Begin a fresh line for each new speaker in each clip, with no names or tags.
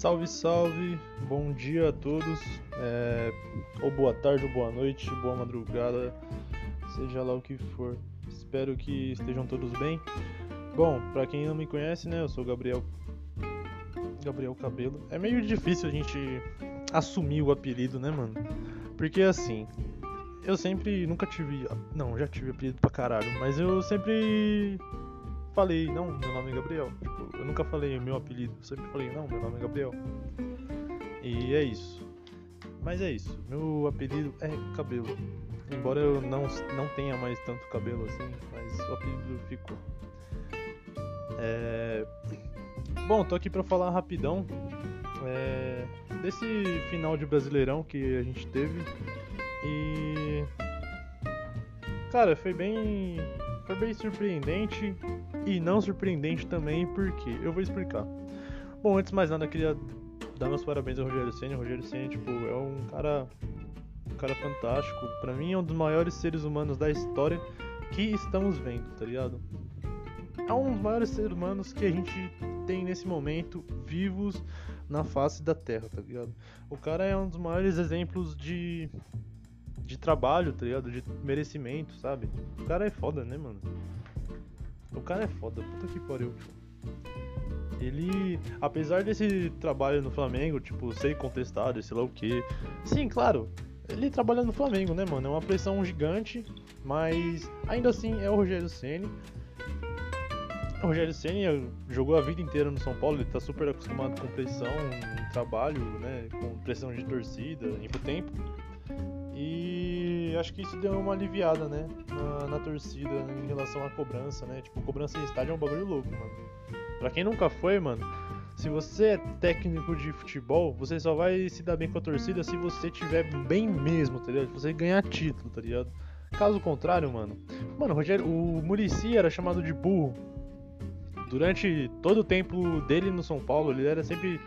Salve, salve, bom dia a todos, é, ou boa tarde, ou boa noite, boa madrugada, seja lá o que for. Espero que estejam todos bem. Bom, pra quem não me conhece, né, eu sou Gabriel Gabriel Cabelo. É meio difícil a gente assumir o apelido, né, mano? Porque assim, eu sempre nunca tive, não, já tive apelido pra caralho, mas eu sempre falei, não, meu nome é Gabriel. Tipo, eu nunca falei meu apelido, eu sempre falei, não, meu nome é Gabriel. E é isso. Mas é isso, meu apelido é Cabelo. Embora eu não, não tenha mais tanto cabelo assim, mas o apelido ficou. É... Bom, tô aqui pra falar rapidão é... desse final de Brasileirão que a gente teve. E. Cara, foi bem. Foi bem surpreendente e não surpreendente também, porque eu vou explicar. Bom, antes de mais nada, eu queria dar meus parabéns ao Rogério Senna. O Rogério Senna, tipo, é um cara um cara fantástico. Para mim é um dos maiores seres humanos da história que estamos vendo, tá ligado? É um dos maiores seres humanos que a gente tem nesse momento vivos na face da Terra, tá ligado? O cara é um dos maiores exemplos de de trabalho, tá ligado? De merecimento, sabe? O cara é foda, né, mano? O cara é foda, puta que pariu. Ele, apesar desse trabalho no Flamengo, tipo, ser contestado, sei lá o que. Sim, claro, ele trabalha no Flamengo, né, mano? É uma pressão gigante, mas ainda assim é o Rogério Ceni. O Rogério Ceni jogou a vida inteira no São Paulo, ele tá super acostumado com pressão trabalho, né, com pressão de torcida, em tempo. E acho que isso deu uma aliviada, né, na, na, torcida em relação à cobrança, né? Tipo, cobrança em estádio é um bagulho louco, mano. Pra quem nunca foi, mano, se você é técnico de futebol, você só vai se dar bem com a torcida se você tiver bem mesmo, tá ligado? Se você ganhar título, tá ligado? Caso contrário, mano. Mano, Rogério, o Murici era chamado de burro. Durante todo o tempo dele no São Paulo, ele era sempre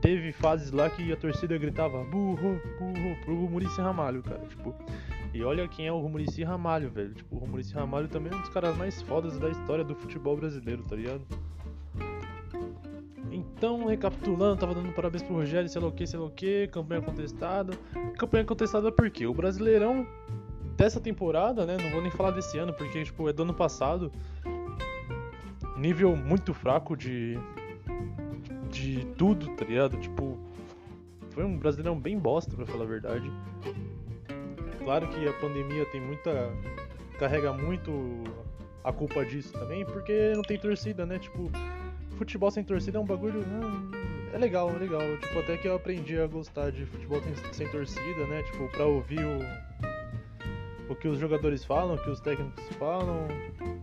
teve fases lá que a torcida gritava burro, burro pro Murici Ramalho, cara. Tipo, e olha quem é o Murici Ramalho, velho. Tipo, o Murici Ramalho também é um dos caras mais fodas da história do futebol brasileiro, tá ligado? Então, recapitulando, tava dando parabéns pro Rogério, sei lá o que, sei lá o que, campanha contestada. Campanha contestada por quê? O Brasileirão dessa temporada, né? Não vou nem falar desse ano, porque tipo, é do ano passado. Nível muito fraco de de tudo, tá ligado? Tipo, foi um brasileirão bem bosta, pra falar a verdade. Claro que a pandemia tem muita. carrega muito a culpa disso também, porque não tem torcida, né? Tipo, futebol sem torcida é um bagulho. é legal, é legal. Tipo, até que eu aprendi a gostar de futebol sem torcida, né? Tipo, pra ouvir o. o que os jogadores falam, o que os técnicos falam,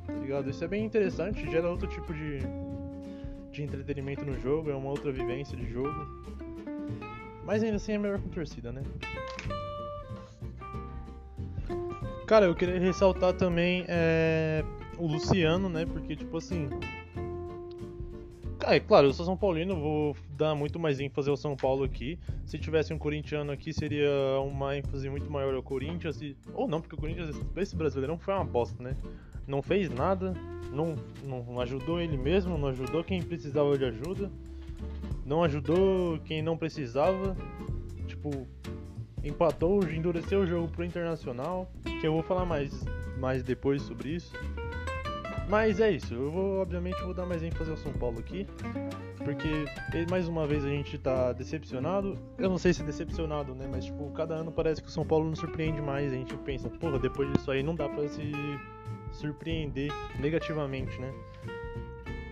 tá ligado? Isso é bem interessante, gera outro tipo de de entretenimento no jogo, é uma outra vivência de jogo. Mas ainda assim é melhor com torcida, né? Cara, eu queria ressaltar também é, o Luciano, né? Porque, tipo assim. É claro, eu sou São Paulino, vou dar muito mais ênfase ao São Paulo aqui. Se tivesse um corintiano aqui, seria uma ênfase muito maior ao Corinthians. E... Ou não, porque o Corinthians, esse brasileirão foi uma bosta, né? Não fez nada, não, não ajudou ele mesmo, não ajudou quem precisava de ajuda, não ajudou quem não precisava. Tipo, empatou, endureceu o jogo pro Internacional, que eu vou falar mais, mais depois sobre isso. Mas é isso, eu vou, obviamente, vou dar mais ênfase ao São Paulo aqui, porque mais uma vez a gente tá decepcionado. Eu não sei se decepcionado, né? Mas, tipo, cada ano parece que o São Paulo nos surpreende mais. A gente pensa, porra, depois disso aí não dá pra se surpreender negativamente, né?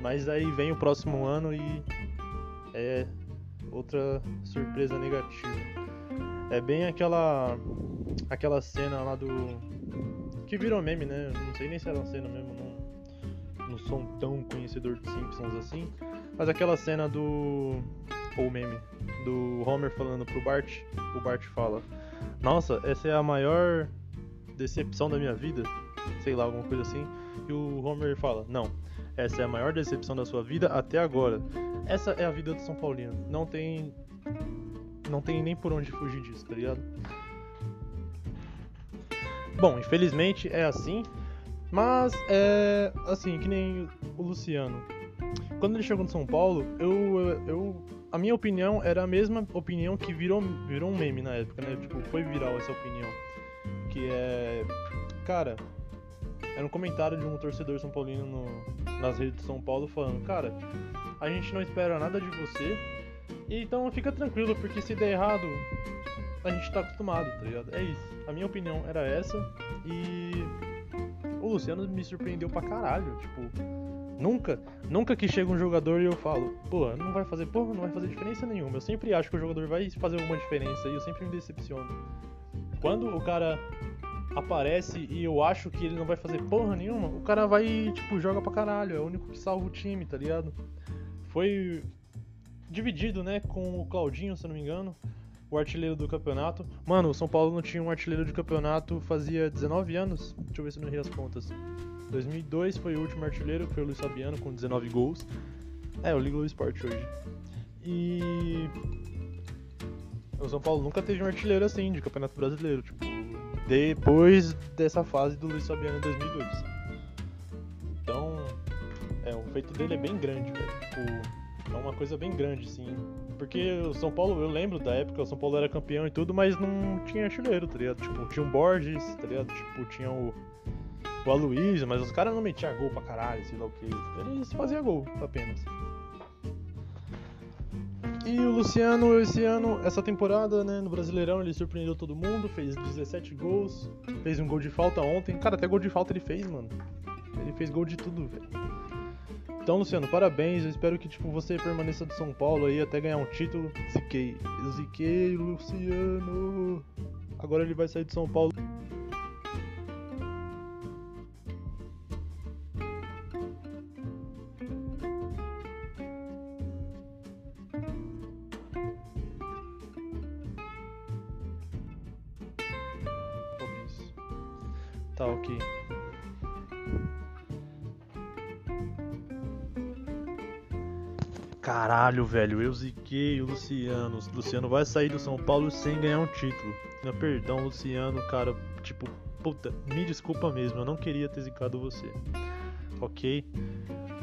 Mas aí vem o próximo ano e é outra surpresa negativa. É bem aquela aquela cena lá do que virou meme, né? Não sei nem se era uma cena mesmo, não, não sou tão conhecedor de Simpsons assim, mas aquela cena do ou meme do Homer falando pro Bart, o Bart fala: "Nossa, essa é a maior decepção da minha vida" sei lá, alguma coisa assim. E o Homer fala: Não, essa é a maior decepção da sua vida até agora. Essa é a vida do São Paulino. Não tem. Não tem nem por onde fugir disso, tá ligado? Bom, infelizmente é assim. Mas é assim, que nem o Luciano. Quando ele chegou no São Paulo, eu, eu a minha opinião era a mesma opinião que virou, virou um meme na época, né? Tipo, foi viral essa opinião. Que é. Cara, era um comentário de um torcedor São Paulino no, nas redes de São Paulo falando, cara, a gente não espera nada de você. Então fica tranquilo, porque se der errado, a gente tá acostumado, tá ligado? É isso. A minha opinião era essa. E o Luciano me surpreendeu pra caralho. Tipo, nunca, nunca que chega um jogador e eu falo, pô, não vai fazer, porra, não vai fazer diferença nenhuma. Eu sempre acho que o jogador vai fazer alguma diferença e eu sempre me decepciono. Quando o cara aparece e eu acho que ele não vai fazer porra nenhuma, o cara vai, tipo, joga pra caralho. É o único que salva o time, tá ligado? Foi dividido, né, com o Claudinho, se não me engano, o artilheiro do campeonato. Mano, o São Paulo não tinha um artilheiro de campeonato fazia 19 anos. Deixa eu ver se eu não errei as contas. 2002 foi o último artilheiro, foi o Luiz Fabiano, com 19 gols. É, eu ligo o esporte hoje. E. O São Paulo nunca teve um artilheiro assim de campeonato brasileiro. Tipo, depois dessa fase do Luiz Fabiano em 2002. Então, é, o feito dele é bem grande, velho. Tipo, é uma coisa bem grande, assim. Porque o São Paulo, eu lembro da época, o São Paulo era campeão e tudo, mas não tinha artilheiro, tá ligado? Tipo, tinha o Borges, tá ligado? Tipo, tinha o, o Aloysio, mas os caras não metiam gol pra caralho, sei lá o que. Eles faziam gol apenas. E o Luciano, esse ano, essa temporada, né, no Brasileirão, ele surpreendeu todo mundo, fez 17 gols, fez um gol de falta ontem. Cara, até gol de falta ele fez, mano. Ele fez gol de tudo, velho. Então, Luciano, parabéns. Eu espero que tipo, você permaneça do São Paulo aí até ganhar um título. Ziquei. Ziquei, Luciano. Agora ele vai sair de São Paulo. Tá, ok. Caralho, velho, eu ziquei o Luciano. O Luciano vai sair do São Paulo sem ganhar um título. Perdão, Luciano, cara, tipo, puta, me desculpa mesmo, eu não queria ter zicado você. Ok?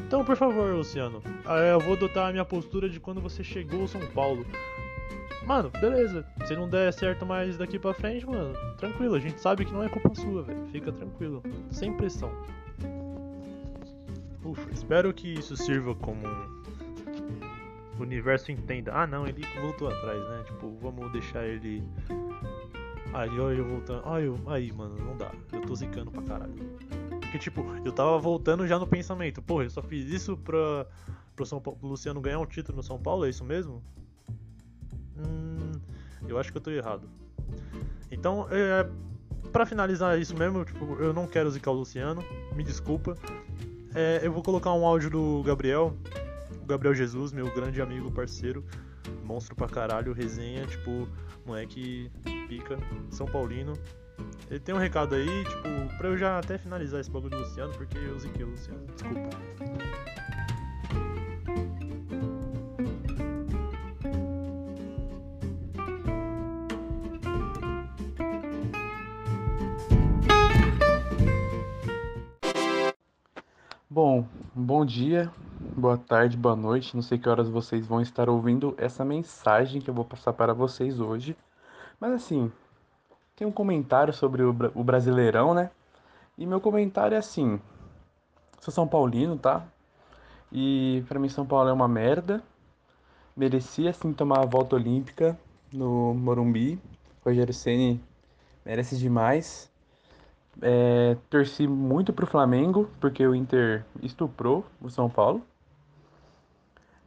Então, por favor, Luciano, eu vou adotar a minha postura de quando você chegou ao São Paulo. Mano, beleza. Se não der certo mais daqui pra frente, mano, tranquilo. A gente sabe que não é culpa sua, velho. Fica tranquilo. Sem pressão. Ufa, espero que isso sirva como o universo entenda. Ah, não, ele voltou atrás, né? Tipo, vamos deixar ele. Aí, olha eu voltando. Ai, eu... Aí, mano, não dá. Eu tô zicando pra caralho. Porque, tipo, eu tava voltando já no pensamento. Porra, eu só fiz isso pra. Pro São Paulo, Luciano ganhar um título no São Paulo, é isso mesmo? Hum, eu acho que eu tô errado. Então, é, para finalizar isso mesmo, tipo, eu não quero zicar o Luciano, me desculpa. É, eu vou colocar um áudio do Gabriel, o Gabriel Jesus, meu grande amigo, parceiro, monstro pra caralho, resenha, tipo, moleque pica, São Paulino. Ele tem um recado aí, tipo, pra eu já até finalizar esse bagulho do Luciano, porque eu ziquei o Luciano, desculpa.
Bom, bom dia, boa tarde, boa noite. Não sei que horas vocês vão estar ouvindo essa mensagem que eu vou passar para vocês hoje. Mas assim, tem um comentário sobre o, Brasileirão, né? E meu comentário é assim: sou São Paulino, tá? E para mim São Paulo é uma merda. Merecia sim tomar a volta olímpica no Morumbi. Rogério Ceni merece demais. É, torci muito pro Flamengo, porque o Inter estuprou o São Paulo.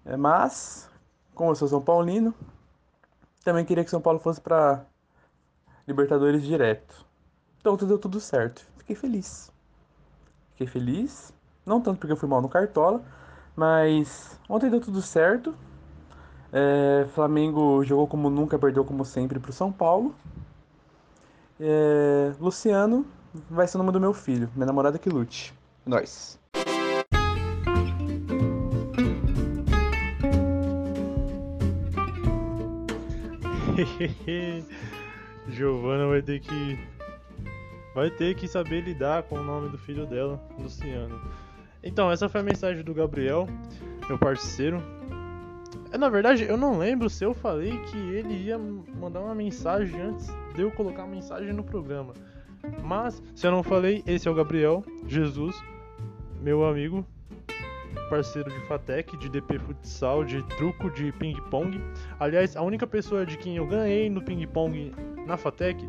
É, mas, como eu sou São Paulino, também queria que São Paulo fosse para Libertadores direto. Então deu tudo certo. Fiquei feliz. Fiquei feliz. Não tanto porque eu fui mal no Cartola, mas ontem deu tudo certo. É, Flamengo jogou como nunca, perdeu como sempre pro São Paulo. É, Luciano vai ser o nome do meu filho. Minha namorada que lute. Nós.
Giovana vai ter que vai ter que saber lidar com o nome do filho dela, Luciano. Então, essa foi a mensagem do Gabriel, meu parceiro. É, na verdade, eu não lembro se eu falei que ele ia mandar uma mensagem antes de eu colocar a mensagem no programa. Mas, se eu não falei, esse é o Gabriel Jesus, meu amigo, parceiro de Fatec, de DP Futsal, de truco, de ping-pong. Aliás, a única pessoa de quem eu ganhei no ping-pong na Fatec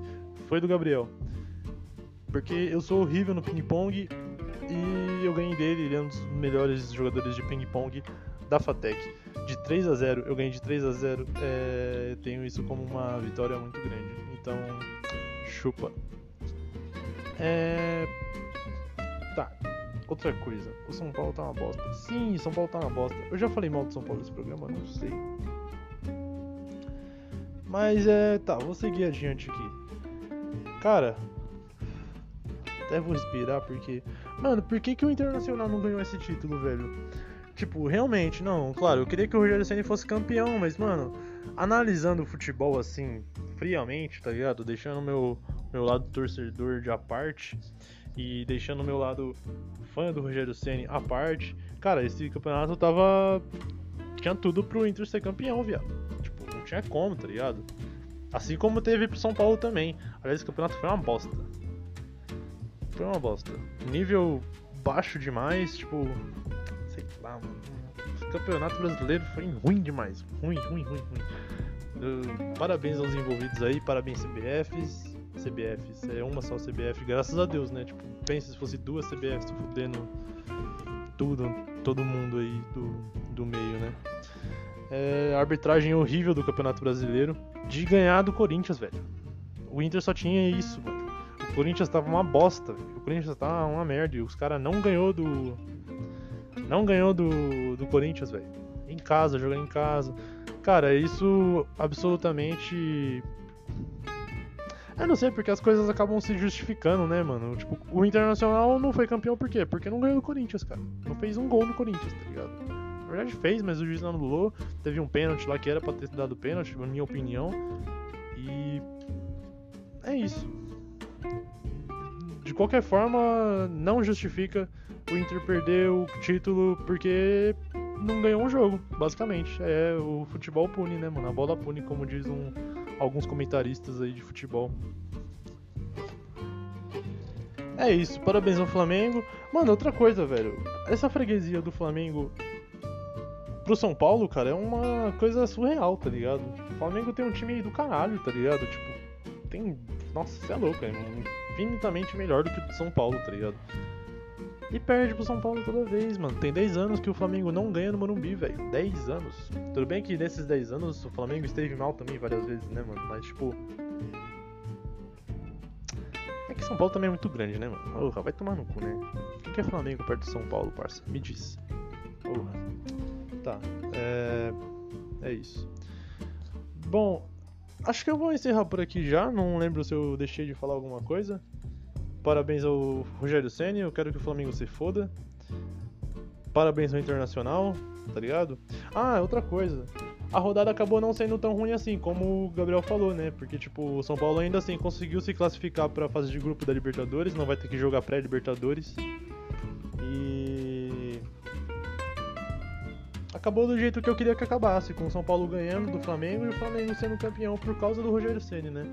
foi do Gabriel. Porque eu sou horrível no ping-pong e eu ganhei dele, ele é um dos melhores jogadores de ping-pong da Fatec. De 3 a 0 eu ganhei de 3 a 0 é, tenho isso como uma vitória muito grande. Então, chupa. É. Tá. Outra coisa, o São Paulo tá uma bosta. Sim, São Paulo tá uma bosta. Eu já falei mal do São Paulo nesse programa, não sei. Mas é. Tá, vou seguir adiante aqui. Cara. Até vou respirar porque. Mano, por que, que o Internacional não ganhou esse título, velho? Tipo, realmente, não, claro, eu queria que o Rogério Senna fosse campeão, mas, mano, analisando o futebol assim, friamente, tá ligado? Deixando meu, meu lado torcedor de à parte e deixando meu lado fã do Rogério Senna à parte, cara, esse campeonato tava. Tinha tudo pro Inter ser campeão, viado. Tipo, não tinha como, tá ligado? Assim como teve pro São Paulo também. Aliás, esse campeonato foi uma bosta. Foi uma bosta. Nível baixo demais, tipo, lá, mano. O campeonato brasileiro foi ruim demais. Ruim, ruim, ruim, ruim. Uh, parabéns aos envolvidos aí, parabéns CBFs. CBFs, é uma só CBF, graças a Deus, né? Tipo, pensa se fosse duas CBFs fudendo tudo, todo mundo aí do, do meio, né? É, arbitragem horrível do Campeonato Brasileiro de ganhar do Corinthians, velho. O Inter só tinha isso, mano. O Corinthians tava uma bosta, velho. O Corinthians tava uma merda e os caras não ganhou do não ganhou do, do Corinthians, velho. Em casa, jogando em casa. Cara, isso absolutamente. Eu não sei, porque as coisas acabam se justificando, né, mano? Tipo, o Internacional não foi campeão por quê? Porque não ganhou do Corinthians, cara. Não fez um gol no Corinthians, tá ligado? Na verdade fez, mas o juiz não anulou. Teve um pênalti lá que era pra ter dado pênalti, na minha opinião. E. É isso. De qualquer forma, não justifica o Inter perdeu o título porque não ganhou um jogo, basicamente. É, o futebol pune, né, mano? A bola pune, como diz um, alguns comentaristas aí de futebol. É isso, parabéns ao Flamengo. Mano, outra coisa, velho. Essa freguesia do Flamengo pro São Paulo, cara, é uma coisa surreal, tá ligado? O Flamengo tem um time do caralho, tá ligado? Tipo, tem. Nossa, você é louco, é infinitamente melhor do que o do São Paulo, tá ligado? E perde pro São Paulo toda vez, mano. Tem 10 anos que o Flamengo não ganha no Morumbi, velho. 10 anos. Tudo bem que nesses 10 anos o Flamengo esteve mal também várias vezes, né, mano? Mas, tipo. É que São Paulo também é muito grande, né, mano? Porra, vai tomar no cu, né? O que é Flamengo perto de São Paulo, parça? Me diz. Porra. Tá. É. É isso. Bom, acho que eu vou encerrar por aqui já. Não lembro se eu deixei de falar alguma coisa. Parabéns ao Rogério Senna, eu quero que o Flamengo se foda. Parabéns ao Internacional, tá ligado? Ah, outra coisa. A rodada acabou não sendo tão ruim assim, como o Gabriel falou, né? Porque, tipo, o São Paulo ainda assim conseguiu se classificar pra fase de grupo da Libertadores, não vai ter que jogar pré-Libertadores. E acabou do jeito que eu queria que acabasse, com o São Paulo ganhando do Flamengo e o Flamengo sendo campeão por causa do Rogério Ceni, né?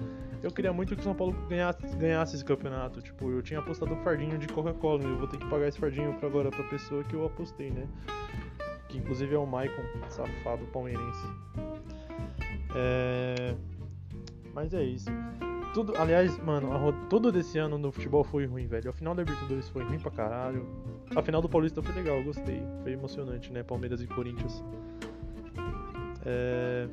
Eu queria muito que o São Paulo ganhasse, ganhasse esse campeonato. Tipo, eu tinha apostado um fardinho de Coca-Cola eu vou ter que pagar esse fardinho pra agora pra pessoa que eu apostei, né? Que inclusive é o Maicon, safado palmeirense. É... Mas é isso. Tudo, aliás, mano, a, todo desse ano no futebol foi ruim, velho. A final da Libertadores foi ruim pra caralho. A final do Paulista foi legal, eu gostei. Foi emocionante, né? Palmeiras e Corinthians. É...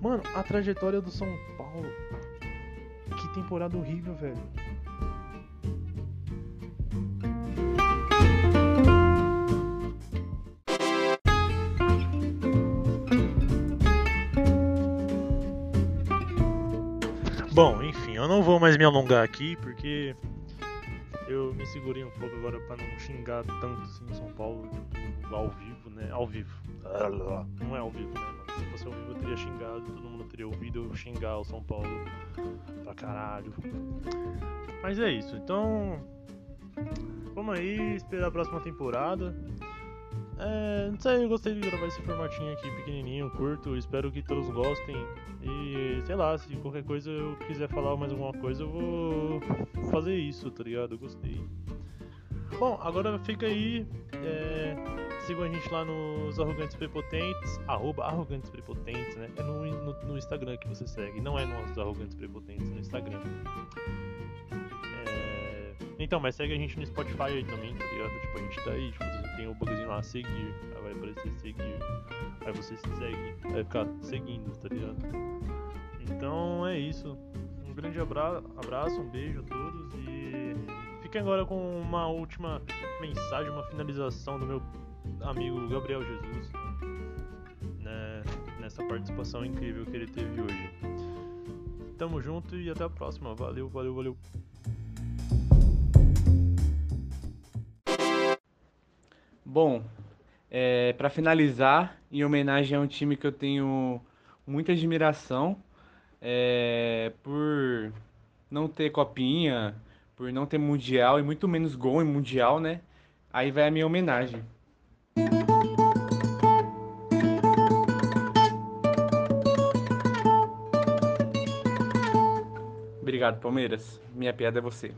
Mano, a trajetória do São Paulo. Que temporada horrível, velho. Não vou mais me alongar aqui porque eu me segurei um pouco agora para não xingar tanto assim São Paulo ao vivo, né? Ao vivo. Não é ao vivo, né? Se fosse ao vivo eu teria xingado, todo mundo teria ouvido eu xingar o São Paulo pra caralho. Mas é isso, então. Vamos aí esperar a próxima temporada. É, não sei, eu gostei de gravar esse formatinho aqui pequenininho, curto. Espero que todos gostem. E sei lá, se qualquer coisa eu quiser falar mais alguma coisa, eu vou fazer isso, tá ligado? Gostei. Bom, agora fica aí. É, sigam a gente lá nos Arrogantes Prepotentes, arroba Arrogantes Prepotentes, né? É no, no, no Instagram que você segue, não é nos Arrogantes Prepotentes, no Instagram. Então, mas segue a gente no Spotify aí também, tá ligado? Tipo, a gente tá aí, tipo, tem o bugzinho lá, seguir, aí vai aparecer seguir, aí você se segue, vai ficar seguindo, tá ligado? Então é isso. Um grande abra abraço, um beijo a todos e fiquem agora com uma última mensagem, uma finalização do meu amigo Gabriel Jesus né, nessa participação incrível que ele teve hoje. Tamo junto e até a próxima. Valeu, valeu, valeu.
Bom, é, para finalizar, em homenagem a um time que eu tenho muita admiração é, por não ter copinha, por não ter mundial e muito menos gol em mundial, né? Aí vai a minha homenagem. Obrigado, Palmeiras. Minha piada é você.